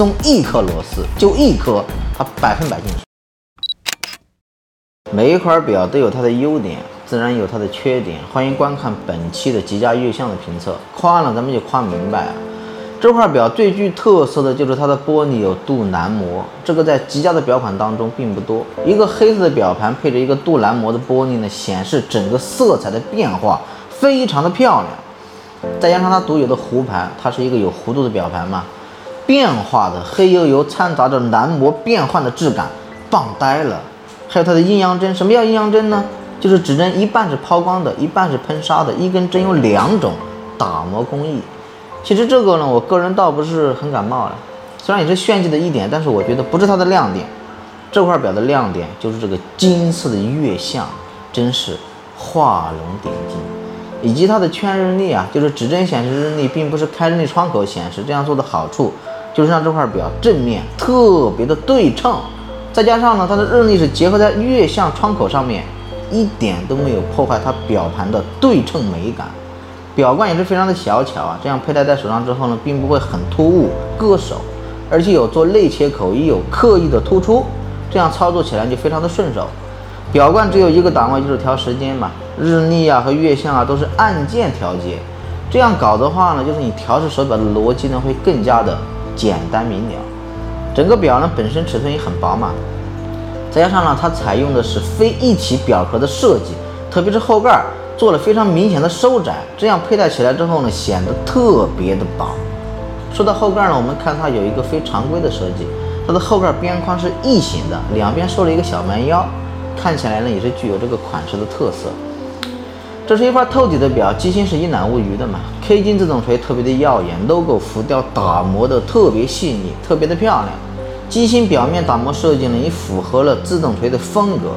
送一颗螺丝，就一颗，它百分百进水。每一块表都有它的优点，自然有它的缺点。欢迎观看本期的极佳月相的评测，夸了咱们就夸明白啊。这块表最具特色的就是它的玻璃有镀蓝膜，这个在极佳的表款当中并不多。一个黑色的表盘配着一个镀蓝膜的玻璃呢，显示整个色彩的变化非常的漂亮。再加上它独有的弧盘，它是一个有弧度的表盘嘛，变化的黑油油掺杂着蓝膜变换的质感，棒呆了。还有它的阴阳针，什么叫阴阳针呢？就是指针一半是抛光的，一半是喷砂的，一根针有两种打磨工艺。其实这个呢，我个人倒不是很感冒了，虽然也是炫技的一点，但是我觉得不是它的亮点。这块表的亮点就是这个金色的月相，真是画龙点睛，以及它的圈日历啊，就是指针显示日历，并不是开日历窗口显示。这样做的好处就是让这块表正面特别的对称。再加上呢，它的日历是结合在月相窗口上面，一点都没有破坏它表盘的对称美感。表冠也是非常的小巧啊，这样佩戴在手上之后呢，并不会很突兀硌手，而且有做内切口，也有刻意的突出，这样操作起来就非常的顺手。表冠只有一个档位，就是调时间嘛，日历啊和月相啊都是按键调节，这样搞的话呢，就是你调试手表的逻辑呢会更加的简单明了。整个表呢本身尺寸也很饱满，再加上呢它采用的是非一体表壳的设计，特别是后盖做了非常明显的收窄，这样佩戴起来之后呢显得特别的薄。说到后盖呢，我们看它有一个非常规的设计，它的后盖边框是异形的，两边收了一个小蛮腰，看起来呢也是具有这个款式的特色。这是一块透底的表，机芯是一览无余的嘛。黑金自动锤特别的耀眼，logo 浮雕打磨的特别细腻，特别的漂亮。机芯表面打磨设计呢也符合了自动锤的风格。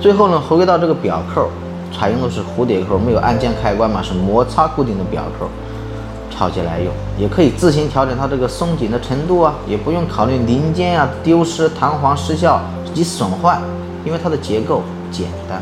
最后呢，回归到这个表扣，采用的是蝴蝶扣，没有按键开关嘛，是摩擦固定的表扣，抄起来用，也可以自行调整它这个松紧的程度啊，也不用考虑零件啊丢失、弹簧失效及损坏，因为它的结构简单。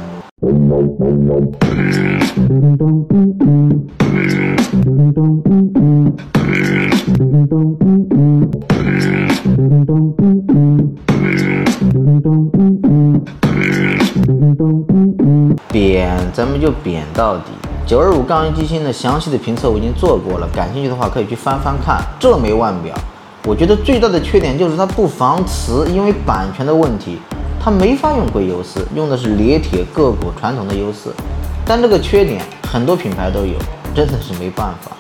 扁，咱们就扁到底。九二五杠一机芯的详细的评测我已经做过了，感兴趣的话可以去翻翻看。这枚腕表，我觉得最大的缺点就是它不防磁，因为版权的问题，它没法用硅油丝，用的是冶铁个股传统的优势。但这个缺点很多品牌都有，真的是没办法。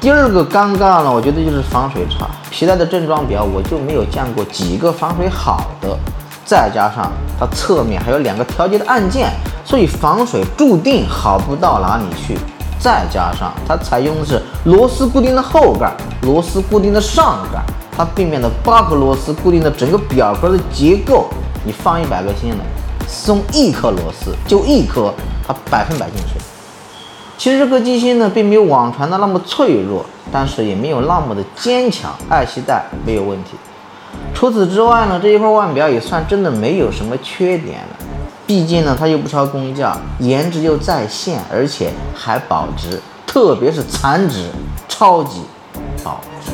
第二个尴尬呢，我觉得就是防水差。皮带的正装表我就没有见过几个防水好的，再加上它侧面还有两个调节的按键，所以防水注定好不到哪里去。再加上它采用的是螺丝固定的后盖，螺丝固定的上盖，它背面的八颗螺丝固定的整个表壳的结构，你放一百个心了，松一颗螺丝就一颗，它百分百进水。其实这颗机芯呢，并没有网传的那么脆弱，但是也没有那么的坚强，爱惜带没有问题。除此之外呢，这一块腕表也算真的没有什么缺点了。毕竟呢，它又不超工价，颜值又在线，而且还保值，特别是残值超级保值。